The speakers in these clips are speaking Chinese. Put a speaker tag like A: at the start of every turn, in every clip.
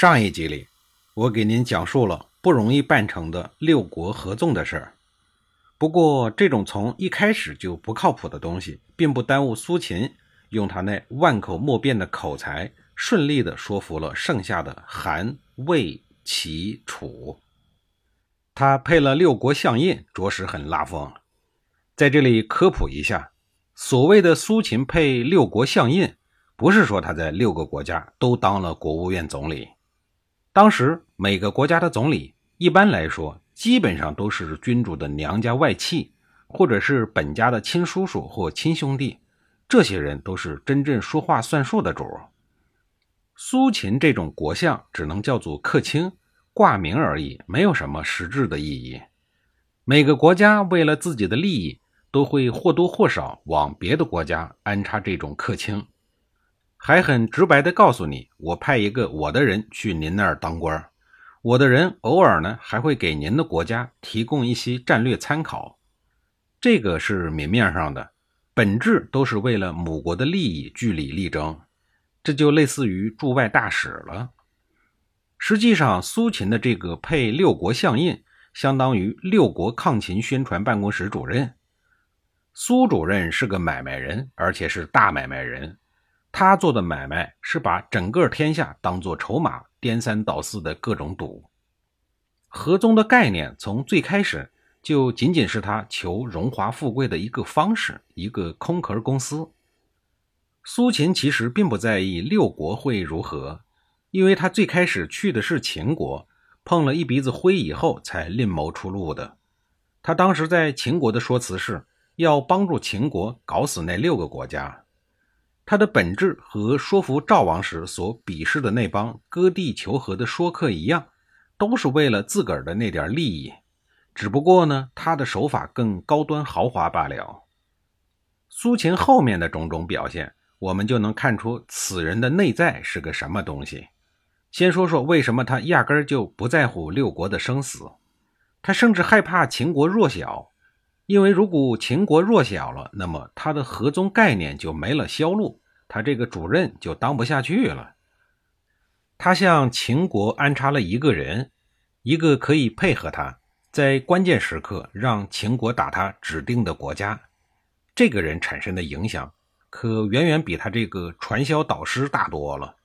A: 上一集里，我给您讲述了不容易办成的六国合纵的事儿。不过，这种从一开始就不靠谱的东西，并不耽误苏秦用他那万口莫辩的口才，顺利地说服了剩下的韩、魏、齐、楚。他配了六国相印，着实很拉风。在这里科普一下，所谓的苏秦配六国相印，不是说他在六个国家都当了国务院总理。当时每个国家的总理，一般来说基本上都是君主的娘家外戚，或者是本家的亲叔叔或亲兄弟，这些人都是真正说话算数的主。苏秦这种国相只能叫做客卿，挂名而已，没有什么实质的意义。每个国家为了自己的利益，都会或多或少往别的国家安插这种客卿。还很直白地告诉你，我派一个我的人去您那儿当官我的人偶尔呢还会给您的国家提供一些战略参考，这个是明面上的，本质都是为了母国的利益据理力争，这就类似于驻外大使了。实际上，苏秦的这个配六国相印，相当于六国抗秦宣传办公室主任。苏主任是个买卖人，而且是大买卖人。他做的买卖是把整个天下当作筹码，颠三倒四的各种赌。合纵的概念从最开始就仅仅是他求荣华富贵的一个方式，一个空壳公司。苏秦其实并不在意六国会如何，因为他最开始去的是秦国，碰了一鼻子灰以后才另谋出路的。他当时在秦国的说辞是要帮助秦国搞死那六个国家。他的本质和说服赵王时所鄙视的那帮割地求和的说客一样，都是为了自个儿的那点利益。只不过呢，他的手法更高端豪华罢了。苏秦后面的种种表现，我们就能看出此人的内在是个什么东西。先说说为什么他压根儿就不在乎六国的生死，他甚至害怕秦国弱小。因为如果秦国弱小了，那么他的合纵概念就没了销路，他这个主任就当不下去了。他向秦国安插了一个人，一个可以配合他在关键时刻让秦国打他指定的国家。这个人产生的影响可远远比他这个传销导师大多了。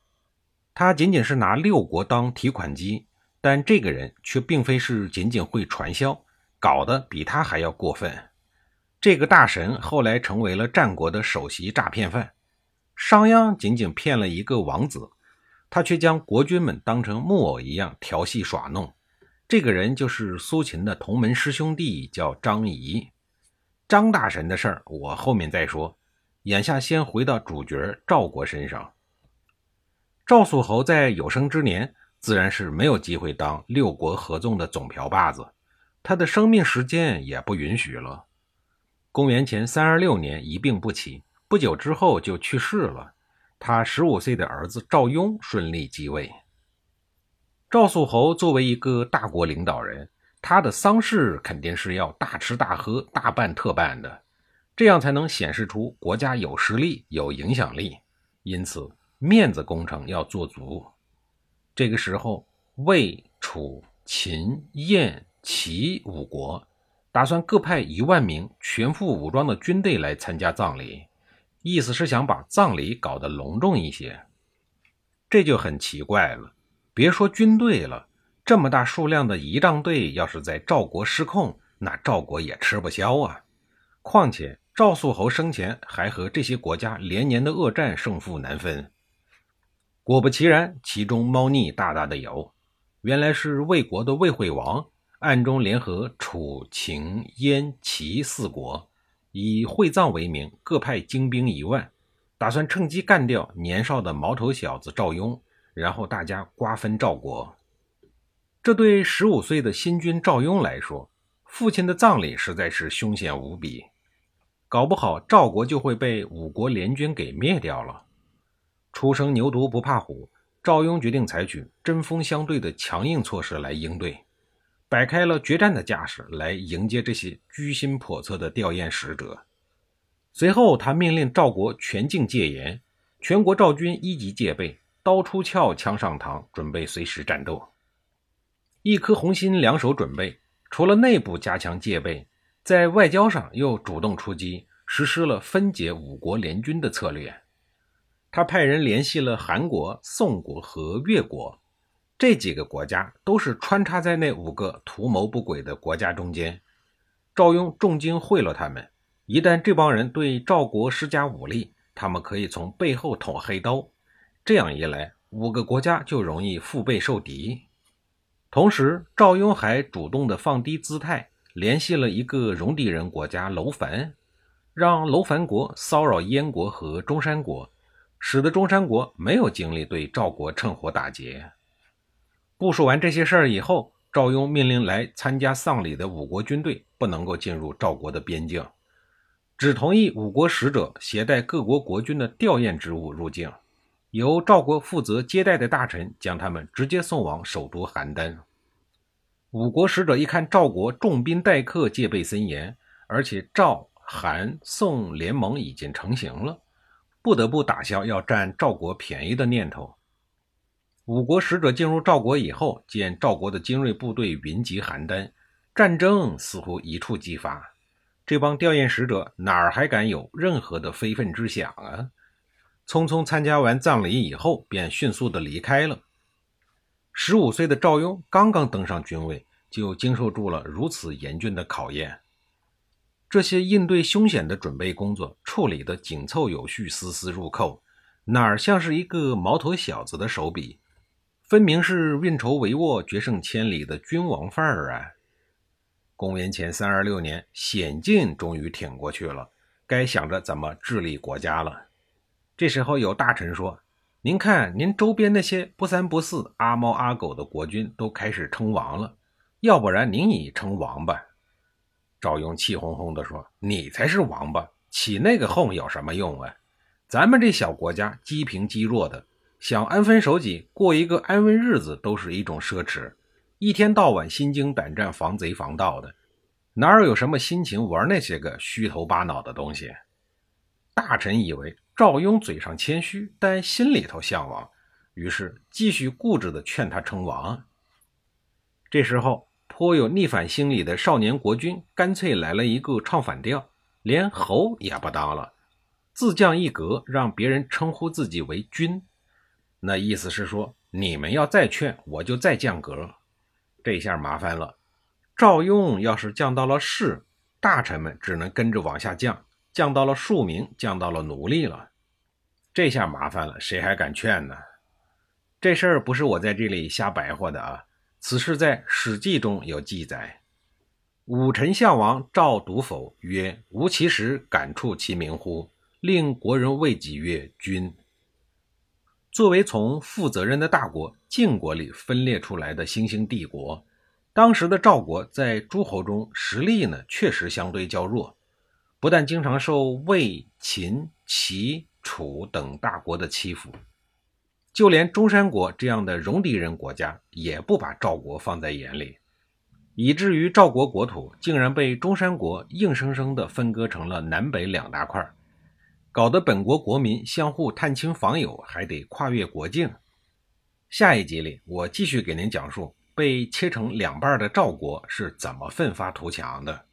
A: 他仅仅是拿六国当提款机，但这个人却并非是仅仅会传销。搞得比他还要过分。这个大神后来成为了战国的首席诈骗犯。商鞅仅仅骗了一个王子，他却将国君们当成木偶一样调戏耍弄。这个人就是苏秦的同门师兄弟，叫张仪。张大神的事儿我后面再说，眼下先回到主角赵国身上。赵肃侯在有生之年自然是没有机会当六国合纵的总瓢把子。他的生命时间也不允许了。公元前三二六年一病不起，不久之后就去世了。他十五岁的儿子赵雍顺利继位。赵肃侯作为一个大国领导人，他的丧事肯定是要大吃大喝、大办特办的，这样才能显示出国家有实力、有影响力。因此，面子工程要做足。这个时候，魏、楚、秦、燕。齐五国打算各派一万名全副武装的军队来参加葬礼，意思是想把葬礼搞得隆重一些。这就很奇怪了，别说军队了，这么大数量的仪仗队要是在赵国失控，那赵国也吃不消啊。况且赵肃侯生前还和这些国家连年的恶战，胜负难分。果不其然，其中猫腻大大的有，原来是魏国的魏惠王。暗中联合楚、秦、燕、齐四国，以会葬为名，各派精兵一万，打算趁机干掉年少的毛头小子赵雍，然后大家瓜分赵国。这对十五岁的新君赵雍来说，父亲的葬礼实在是凶险无比，搞不好赵国就会被五国联军给灭掉了。初生牛犊不怕虎，赵雍决定采取针锋相对的强硬措施来应对，摆开了决战的架势来迎接这些居心叵测的吊唁使者。随后，他命令赵国全境戒严，全国赵军一级戒备，刀出鞘，枪上膛，准备随时战斗。一颗红心，两手准备。除了内部加强戒备，在外交上又主动出击，实施了分解五国联军的策略。他派人联系了韩国、宋国和越国这几个国家，都是穿插在那五个图谋不轨的国家中间。赵雍重金贿赂他们，一旦这帮人对赵国施加武力，他们可以从背后捅黑刀。这样一来，五个国家就容易腹背受敌。同时，赵雍还主动的放低姿态，联系了一个戎狄人国家楼烦，让楼烦国骚扰燕国和中山国，使得中山国没有精力对赵国趁火打劫。部署完这些事儿以后，赵雍命令来参加丧礼的五国军队不能够进入赵国的边境，只同意五国使者携带各国国君的吊唁之物入境。由赵国负责接待的大臣将他们直接送往首都邯郸。五国使者一看赵国重兵待客，戒备森严，而且赵、韩、宋联盟已经成型了，不得不打消要占赵国便宜的念头。五国使者进入赵国以后，见赵国的精锐部队云集邯郸，战争似乎一触即发。这帮吊唁使者哪儿还敢有任何的非分之想啊？匆匆参加完葬礼以后，便迅速的离开了。十五岁的赵雍刚刚登上君位，就经受住了如此严峻的考验。这些应对凶险的准备工作处理得紧凑有序、丝丝入扣，哪儿像是一个毛头小子的手笔？分明是运筹帷幄、决胜千里的君王范儿啊！公元前三二六年，险境终于挺过去了，该想着怎么治理国家了。这时候有大臣说：“您看，您周边那些不三不四、阿猫阿狗的国君都开始称王了，要不然您也称王吧？”赵雍气哄哄地说：“你才是王八，起那个哄有什么用啊？咱们这小国家积贫积弱的，想安分守己、过一个安稳日子都是一种奢侈，一天到晚心惊胆战、防贼防盗的，哪有什么心情玩那些个虚头巴脑的东西？”大臣以为。赵雍嘴上谦虚，但心里头向往，于是继续固执地劝他称王。这时候，颇有逆反心理的少年国君干脆来了一个唱反调，连侯也不当了，自降一格，让别人称呼自己为君。那意思是说，你们要再劝，我就再降格。这下麻烦了，赵雍要是降到了士，大臣们只能跟着往下降。降到了庶民，降到了奴隶了，这下麻烦了，谁还敢劝呢？这事儿不是我在这里瞎白话的啊，此事在《史记》中有记载。武臣相王赵独否曰：“吾其实感触其名乎？令国人谓己曰君。”作为从负责任的大国晋国里分裂出来的新兴帝国，当时的赵国在诸侯中实力呢，确实相对较弱。不但经常受魏、秦、齐、楚等大国的欺负，就连中山国这样的戎狄人国家也不把赵国放在眼里，以至于赵国国土竟然被中山国硬生生地分割成了南北两大块，搞得本国国民相互探亲访友还得跨越国境。下一集里，我继续给您讲述被切成两半的赵国是怎么奋发图强的。